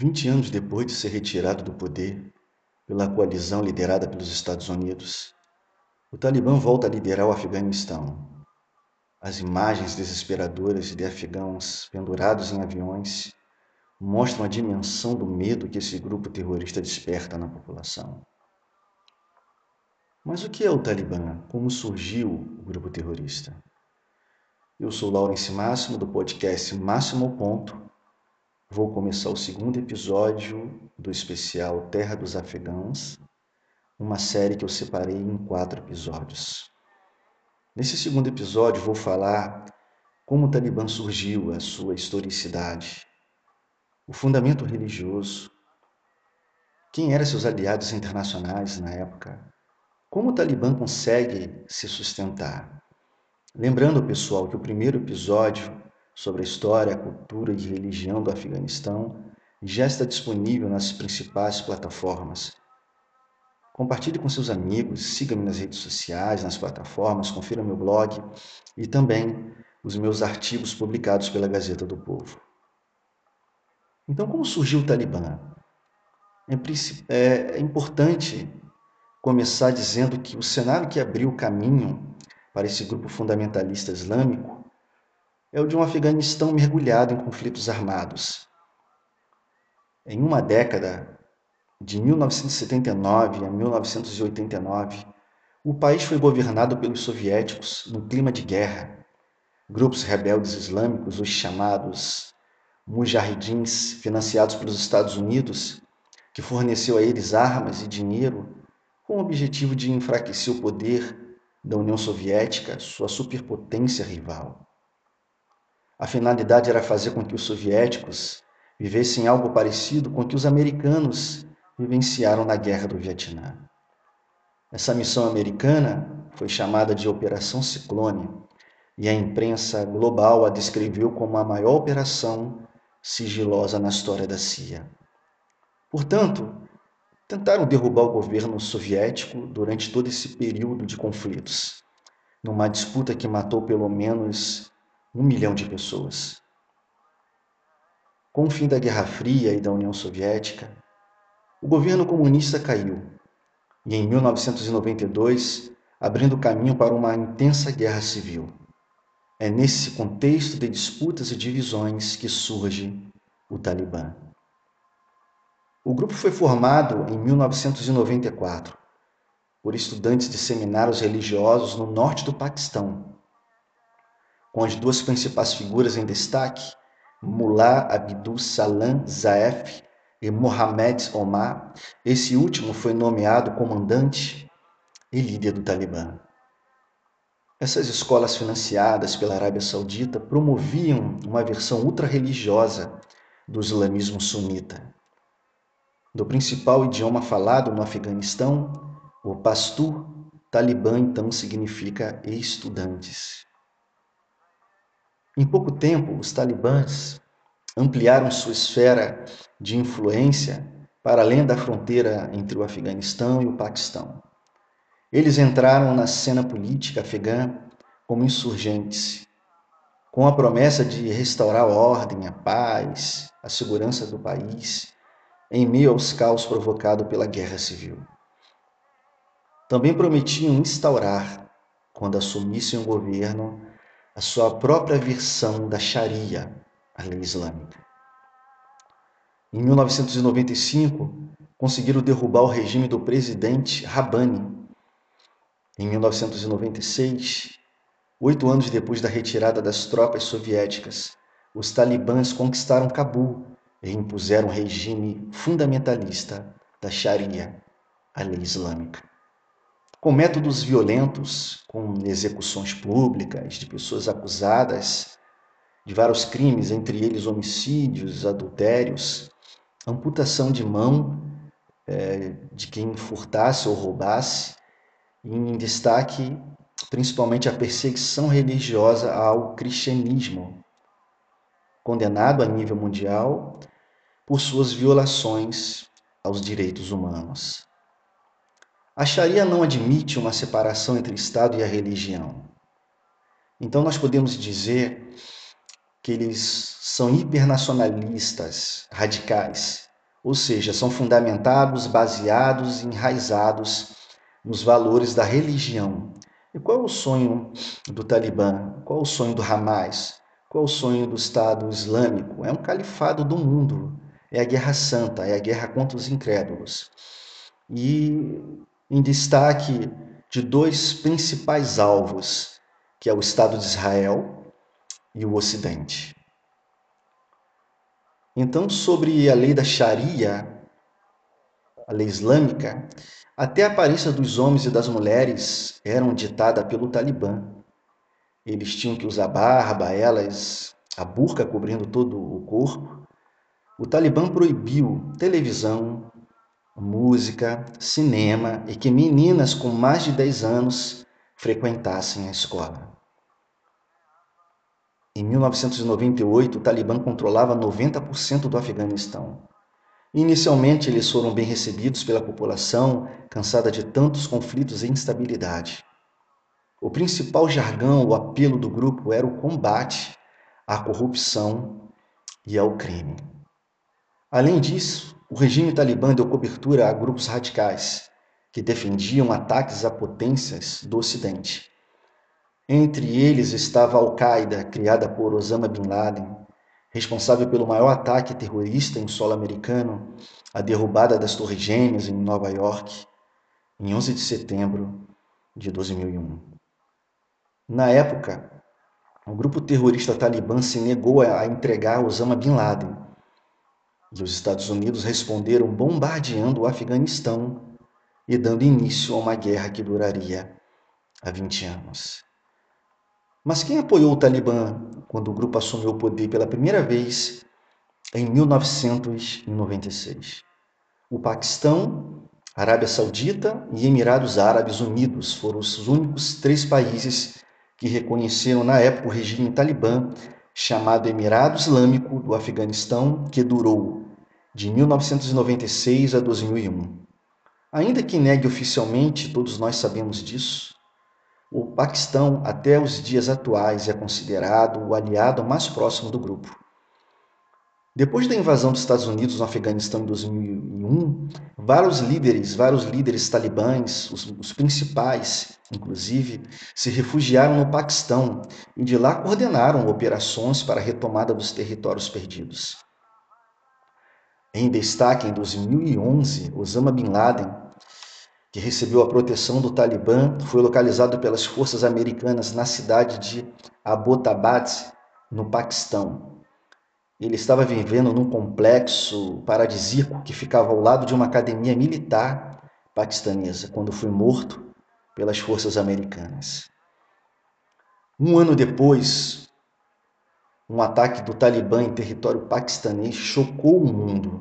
Vinte anos depois de ser retirado do poder pela coalizão liderada pelos Estados Unidos, o Talibã volta a liderar o Afeganistão. As imagens desesperadoras de afegãos pendurados em aviões mostram a dimensão do medo que esse grupo terrorista desperta na população. Mas o que é o Talibã? Como surgiu o grupo terrorista? Eu sou Laurence Máximo, do podcast Máximo Ponto, Vou começar o segundo episódio do especial Terra dos Afegãos, uma série que eu separei em quatro episódios. Nesse segundo episódio, vou falar como o Talibã surgiu, a sua historicidade, o fundamento religioso, quem eram seus aliados internacionais na época, como o Talibã consegue se sustentar. Lembrando, pessoal, que o primeiro episódio sobre a história, a cultura e religião do Afeganistão já está disponível nas principais plataformas. Compartilhe com seus amigos, siga-me nas redes sociais, nas plataformas, confira meu blog e também os meus artigos publicados pela Gazeta do Povo. Então, como surgiu o Talibã? É, é importante começar dizendo que o cenário que abriu o caminho para esse grupo fundamentalista islâmico é o de um Afeganistão mergulhado em conflitos armados. Em uma década, de 1979 a 1989, o país foi governado pelos soviéticos no clima de guerra. Grupos rebeldes islâmicos, os chamados mujahidins, financiados pelos Estados Unidos, que forneceu a eles armas e dinheiro com o objetivo de enfraquecer o poder da União Soviética, sua superpotência rival. A finalidade era fazer com que os soviéticos vivessem algo parecido com o que os americanos vivenciaram na Guerra do Vietnã. Essa missão americana foi chamada de Operação Ciclone e a imprensa global a descreveu como a maior operação sigilosa na história da CIA. Portanto, tentaram derrubar o governo soviético durante todo esse período de conflitos, numa disputa que matou pelo menos um milhão de pessoas. Com o fim da Guerra Fria e da União Soviética, o governo comunista caiu e, em 1992, abrindo caminho para uma intensa guerra civil. É nesse contexto de disputas e divisões que surge o Talibã. O grupo foi formado em 1994 por estudantes de seminários religiosos no norte do Paquistão com as duas principais figuras em destaque, Mullah Abdul Salam Zaef e Mohamed Omar. Esse último foi nomeado comandante e líder do Talibã. Essas escolas financiadas pela Arábia Saudita promoviam uma versão ultra-religiosa do islamismo sunita. Do principal idioma falado no Afeganistão, o Pastu, Talibã então significa estudantes. Em pouco tempo, os talibãs ampliaram sua esfera de influência para além da fronteira entre o Afeganistão e o Paquistão. Eles entraram na cena política afegã como insurgentes, com a promessa de restaurar a ordem, a paz, a segurança do país, em meio aos caos provocados pela guerra civil. Também prometiam instaurar, quando assumissem o governo, a sua própria versão da Sharia, a lei islâmica. Em 1995, conseguiram derrubar o regime do presidente Rabani. Em 1996, oito anos depois da retirada das tropas soviéticas, os talibãs conquistaram Cabul e impuseram o regime fundamentalista da Sharia, a lei islâmica com métodos violentos, com execuções públicas de pessoas acusadas de vários crimes, entre eles homicídios, adultérios, amputação de mão é, de quem furtasse ou roubasse, e em destaque principalmente a perseguição religiosa ao cristianismo, condenado a nível mundial por suas violações aos direitos humanos. A Sharia não admite uma separação entre Estado e a religião. Então nós podemos dizer que eles são hipernacionalistas, radicais, ou seja, são fundamentados, baseados, enraizados nos valores da religião. E qual é o sonho do Talibã? Qual é o sonho do Hamas? Qual é o sonho do Estado Islâmico? É um califado do mundo, é a guerra santa, é a guerra contra os incrédulos. E em destaque de dois principais alvos, que é o Estado de Israel e o Ocidente. Então, sobre a lei da Sharia, a lei islâmica, até a aparência dos homens e das mulheres eram ditada pelo Talibã. Eles tinham que usar barba, elas a burca cobrindo todo o corpo. O Talibã proibiu televisão, música, cinema e que meninas com mais de 10 anos frequentassem a escola. Em 1998, o Talibã controlava 90% do Afeganistão. Inicialmente, eles foram bem recebidos pela população, cansada de tantos conflitos e instabilidade. O principal jargão, o apelo do grupo era o combate à corrupção e ao crime. Além disso, o regime talibã deu cobertura a grupos radicais que defendiam ataques a potências do Ocidente. Entre eles estava a Al-Qaeda, criada por Osama Bin Laden, responsável pelo maior ataque terrorista em solo americano, a derrubada das Torres Gêmeas em Nova York, em 11 de setembro de 2001. Na época, o grupo terrorista talibã se negou a entregar Osama Bin Laden e os Estados Unidos responderam bombardeando o Afeganistão e dando início a uma guerra que duraria há 20 anos. Mas quem apoiou o Talibã quando o grupo assumiu o poder pela primeira vez em 1996? O Paquistão, Arábia Saudita e Emirados Árabes Unidos foram os únicos três países que reconheceram na época o regime talibã chamado Emirado Islâmico do Afeganistão, que durou de 1996 a 2001. Ainda que negue oficialmente, todos nós sabemos disso, o Paquistão, até os dias atuais, é considerado o aliado mais próximo do grupo. Depois da invasão dos Estados Unidos no Afeganistão em 2001, vários líderes, vários líderes talibãs, os, os, principais, inclusive, se refugiaram no Paquistão e de lá coordenaram operações para a retomada dos territórios perdidos. Em destaque, em 2011, Osama Bin Laden, que recebeu a proteção do Talibã, foi localizado pelas forças americanas na cidade de Abbottabad, no Paquistão. Ele estava vivendo num complexo paradisíaco que ficava ao lado de uma academia militar paquistanesa, quando foi morto pelas forças americanas. Um ano depois, um ataque do Talibã em território paquistanês chocou o mundo.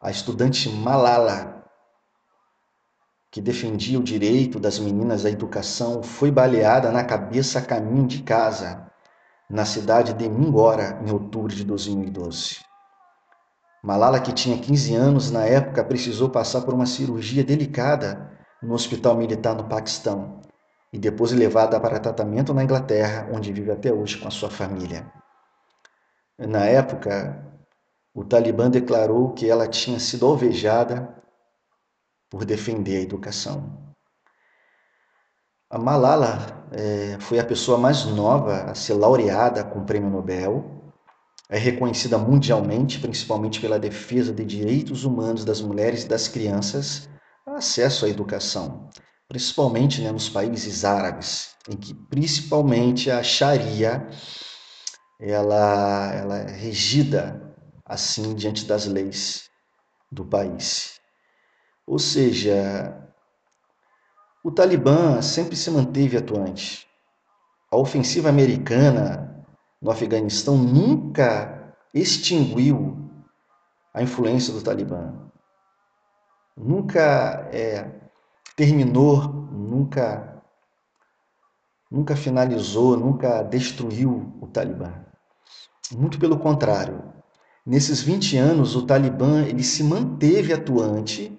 A estudante Malala, que defendia o direito das meninas à educação, foi baleada na cabeça a caminho de casa na cidade de Mingora, em outubro de 2012. Malala, que tinha 15 anos na época, precisou passar por uma cirurgia delicada no hospital militar no Paquistão e depois levada para tratamento na Inglaterra, onde vive até hoje com a sua família. Na época, o Talibã declarou que ela tinha sido alvejada por defender a educação. A Malala é, foi a pessoa mais nova a ser laureada com o Prêmio Nobel. É reconhecida mundialmente, principalmente pela defesa de direitos humanos das mulheres e das crianças acesso à educação, principalmente né, nos países árabes, em que principalmente a Sharia ela, ela é regida assim diante das leis do país. Ou seja, o Talibã sempre se manteve atuante. A ofensiva americana no Afeganistão nunca extinguiu a influência do Talibã. Nunca é, terminou, nunca, nunca finalizou, nunca destruiu o Talibã. Muito pelo contrário. Nesses 20 anos, o Talibã ele se manteve atuante,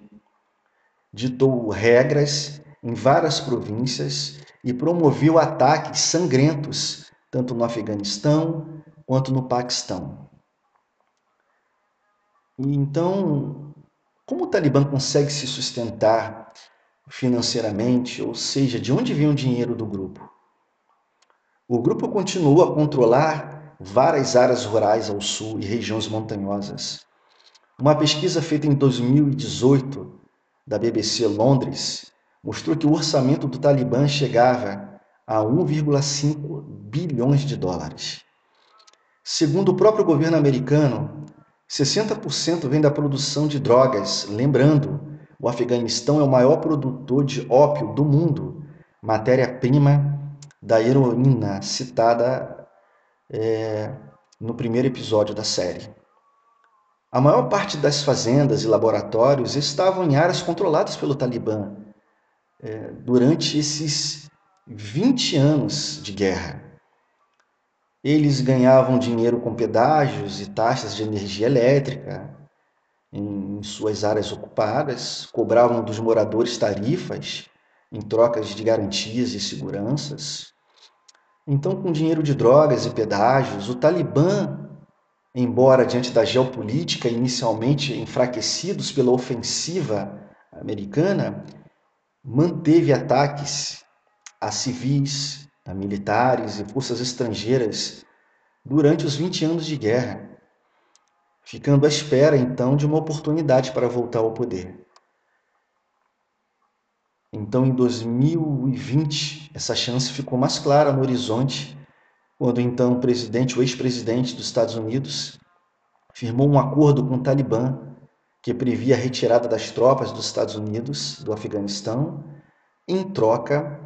ditou regras em várias províncias e promoveu ataques sangrentos, tanto no Afeganistão quanto no Paquistão. Então, como o Talibã consegue se sustentar financeiramente, ou seja, de onde vem o dinheiro do grupo? O grupo continua a controlar várias áreas rurais ao sul e regiões montanhosas. Uma pesquisa feita em 2018 da BBC Londres mostrou que o orçamento do Talibã chegava a 1,5 bilhões de dólares. Segundo o próprio governo americano, 60% vem da produção de drogas. Lembrando, o Afeganistão é o maior produtor de ópio do mundo, matéria-prima da heroína citada é, no primeiro episódio da série. A maior parte das fazendas e laboratórios estavam em áreas controladas pelo Talibã é, durante esses 20 anos de guerra. Eles ganhavam dinheiro com pedágios e taxas de energia elétrica em suas áreas ocupadas, cobravam dos moradores tarifas em trocas de garantias e seguranças. Então, com dinheiro de drogas e pedágios, o Talibã embora diante da geopolítica inicialmente enfraquecidos pela ofensiva americana, manteve ataques a civis, a militares e forças estrangeiras durante os 20 anos de guerra, ficando à espera então de uma oportunidade para voltar ao poder. Então, em 2020, essa chance ficou mais clara no horizonte quando então o presidente, o ex-presidente dos Estados Unidos, firmou um acordo com o Talibã que previa a retirada das tropas dos Estados Unidos do Afeganistão. Em troca,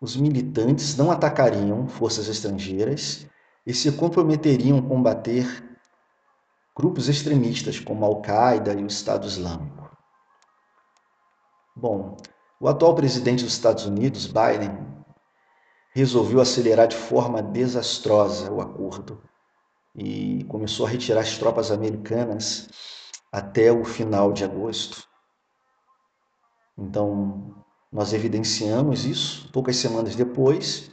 os militantes não atacariam forças estrangeiras e se comprometeriam a combater grupos extremistas como a Al-Qaeda e o Estado Islâmico. Bom, o atual presidente dos Estados Unidos, Biden, resolveu acelerar de forma desastrosa o acordo e começou a retirar as tropas americanas até o final de agosto. Então, nós evidenciamos isso poucas semanas depois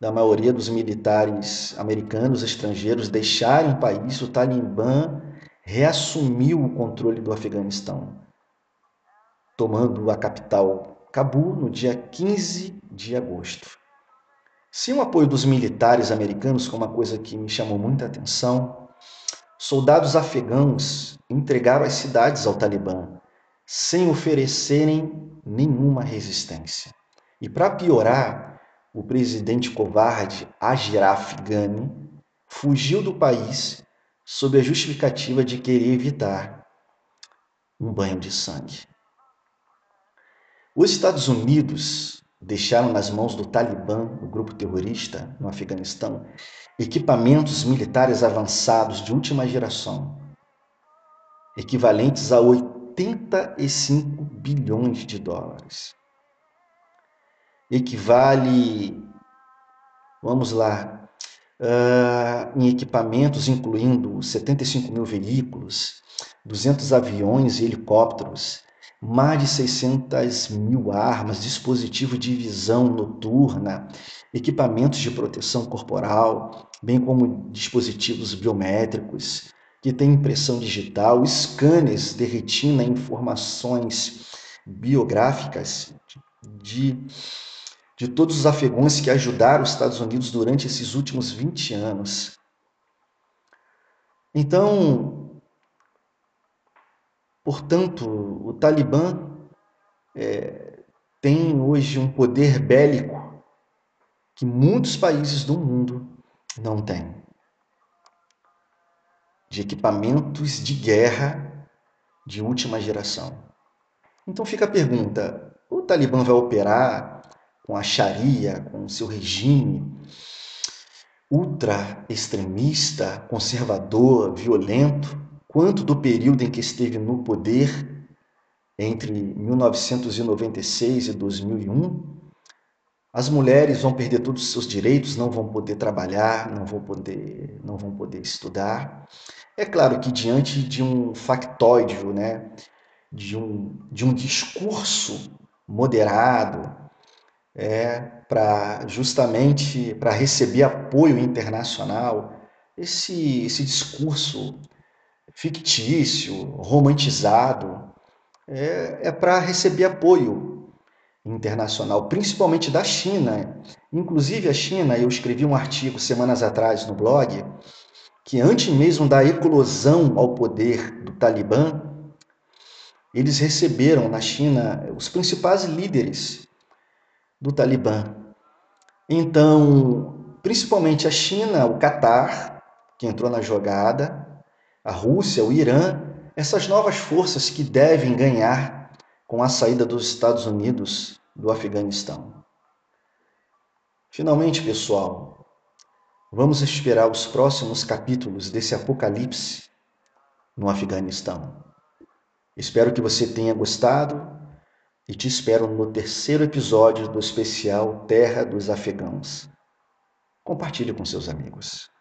da maioria dos militares americanos estrangeiros deixarem o país, o Talibã reassumiu o controle do Afeganistão, tomando a capital Cabul no dia 15 de agosto. Sem o apoio dos militares americanos, que é uma coisa que me chamou muita atenção, soldados afegãos entregaram as cidades ao Talibã sem oferecerem nenhuma resistência. E para piorar, o presidente covarde Ashraf Ghani fugiu do país sob a justificativa de querer evitar um banho de sangue. Os Estados Unidos deixaram nas mãos do Talibã, o grupo terrorista no Afeganistão, equipamentos militares avançados de última geração, equivalentes a 85 bilhões de dólares. Equivale, vamos lá, uh, em equipamentos incluindo 75 mil veículos, 200 aviões e helicópteros, mais de 600 mil armas, dispositivo de visão noturna, equipamentos de proteção corporal, bem como dispositivos biométricos que têm impressão digital, scanners de retina, informações biográficas de, de todos os afegãos que ajudaram os Estados Unidos durante esses últimos 20 anos. Então, Portanto, o Talibã é, tem hoje um poder bélico que muitos países do mundo não têm. De equipamentos de guerra de última geração. Então fica a pergunta: o Talibã vai operar com a Sharia, com o seu regime ultra extremista, conservador, violento? Quanto do período em que esteve no poder, entre 1996 e 2001, as mulheres vão perder todos os seus direitos, não vão poder trabalhar, não vão poder, não vão poder estudar. É claro que diante de um factóide, né, de um, de um discurso moderado, é, para justamente para receber apoio internacional, esse, esse discurso fictício, romantizado, é, é para receber apoio internacional, principalmente da China. Inclusive a China, eu escrevi um artigo semanas atrás no blog, que antes mesmo da eclosão ao poder do Talibã, eles receberam na China os principais líderes do Talibã. Então, principalmente a China, o Catar, que entrou na jogada, a Rússia, o Irã, essas novas forças que devem ganhar com a saída dos Estados Unidos do Afeganistão. Finalmente, pessoal, vamos esperar os próximos capítulos desse apocalipse no Afeganistão. Espero que você tenha gostado e te espero no terceiro episódio do especial Terra dos Afegãos. Compartilhe com seus amigos.